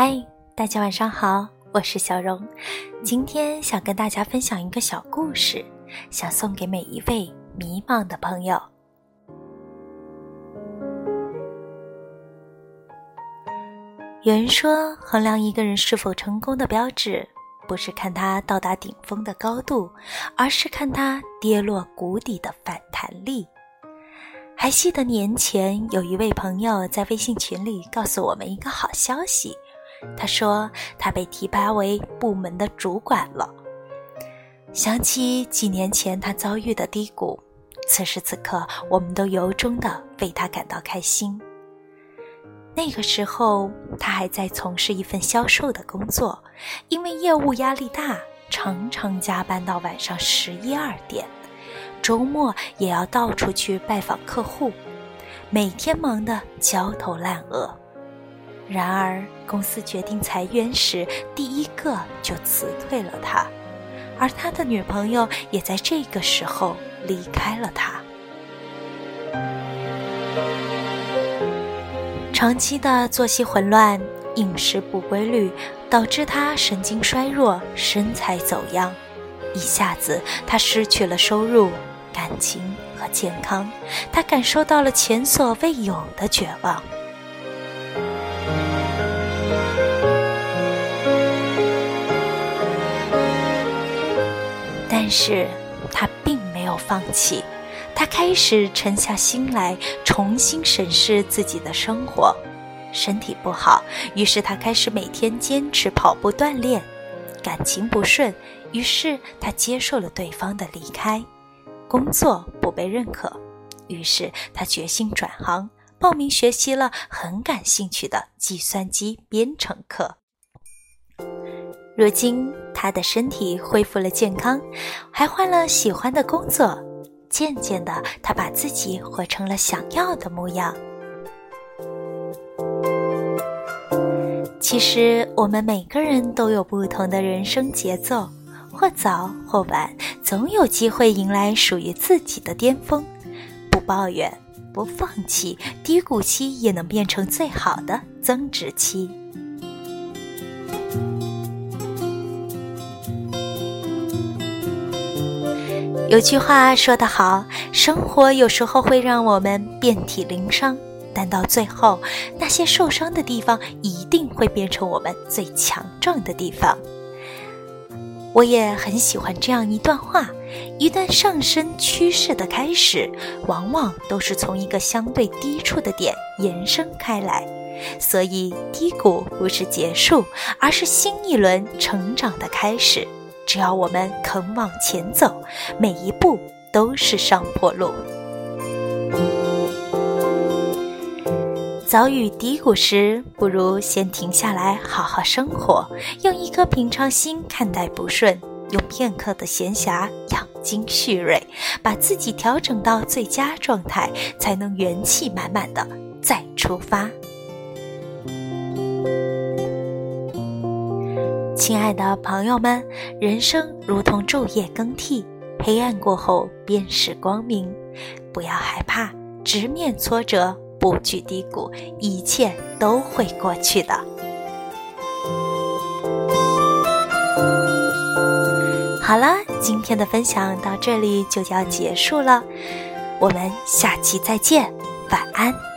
嗨，大家晚上好，我是小荣。今天想跟大家分享一个小故事，想送给每一位迷茫的朋友。有人说，衡量一个人是否成功的标志，不是看他到达顶峰的高度，而是看他跌落谷底的反弹力。还记得年前有一位朋友在微信群里告诉我们一个好消息。他说他被提拔为部门的主管了。想起几年前他遭遇的低谷，此时此刻我们都由衷的为他感到开心。那个时候他还在从事一份销售的工作，因为业务压力大，常常加班到晚上十一二点，周末也要到处去拜访客户，每天忙得焦头烂额。然而，公司决定裁员时，第一个就辞退了他，而他的女朋友也在这个时候离开了他。长期的作息混乱、饮食不规律，导致他神经衰弱、身材走样。一下子，他失去了收入、感情和健康，他感受到了前所未有的绝望。但是他并没有放弃，他开始沉下心来，重新审视自己的生活。身体不好，于是他开始每天坚持跑步锻炼；感情不顺，于是他接受了对方的离开；工作不被认可，于是他决心转行，报名学习了很感兴趣的计算机编程课。如今，他的身体恢复了健康，还换了喜欢的工作。渐渐的，他把自己活成了想要的模样。其实，我们每个人都有不同的人生节奏，或早或晚，总有机会迎来属于自己的巅峰。不抱怨，不放弃，低谷期也能变成最好的增值期。有句话说得好，生活有时候会让我们遍体鳞伤，但到最后，那些受伤的地方一定会变成我们最强壮的地方。我也很喜欢这样一段话：一段上升趋势的开始，往往都是从一个相对低处的点延伸开来，所以低谷不是结束，而是新一轮成长的开始。只要我们肯往前走，每一步都是上坡路。遭遇低谷时，不如先停下来好好生活，用一颗平常心看待不顺，用片刻的闲暇养精蓄锐，把自己调整到最佳状态，才能元气满满的再出发。亲爱的朋友们，人生如同昼夜更替，黑暗过后便是光明。不要害怕，直面挫折，不惧低谷，一切都会过去的。好了，今天的分享到这里就要结束了，我们下期再见，晚安。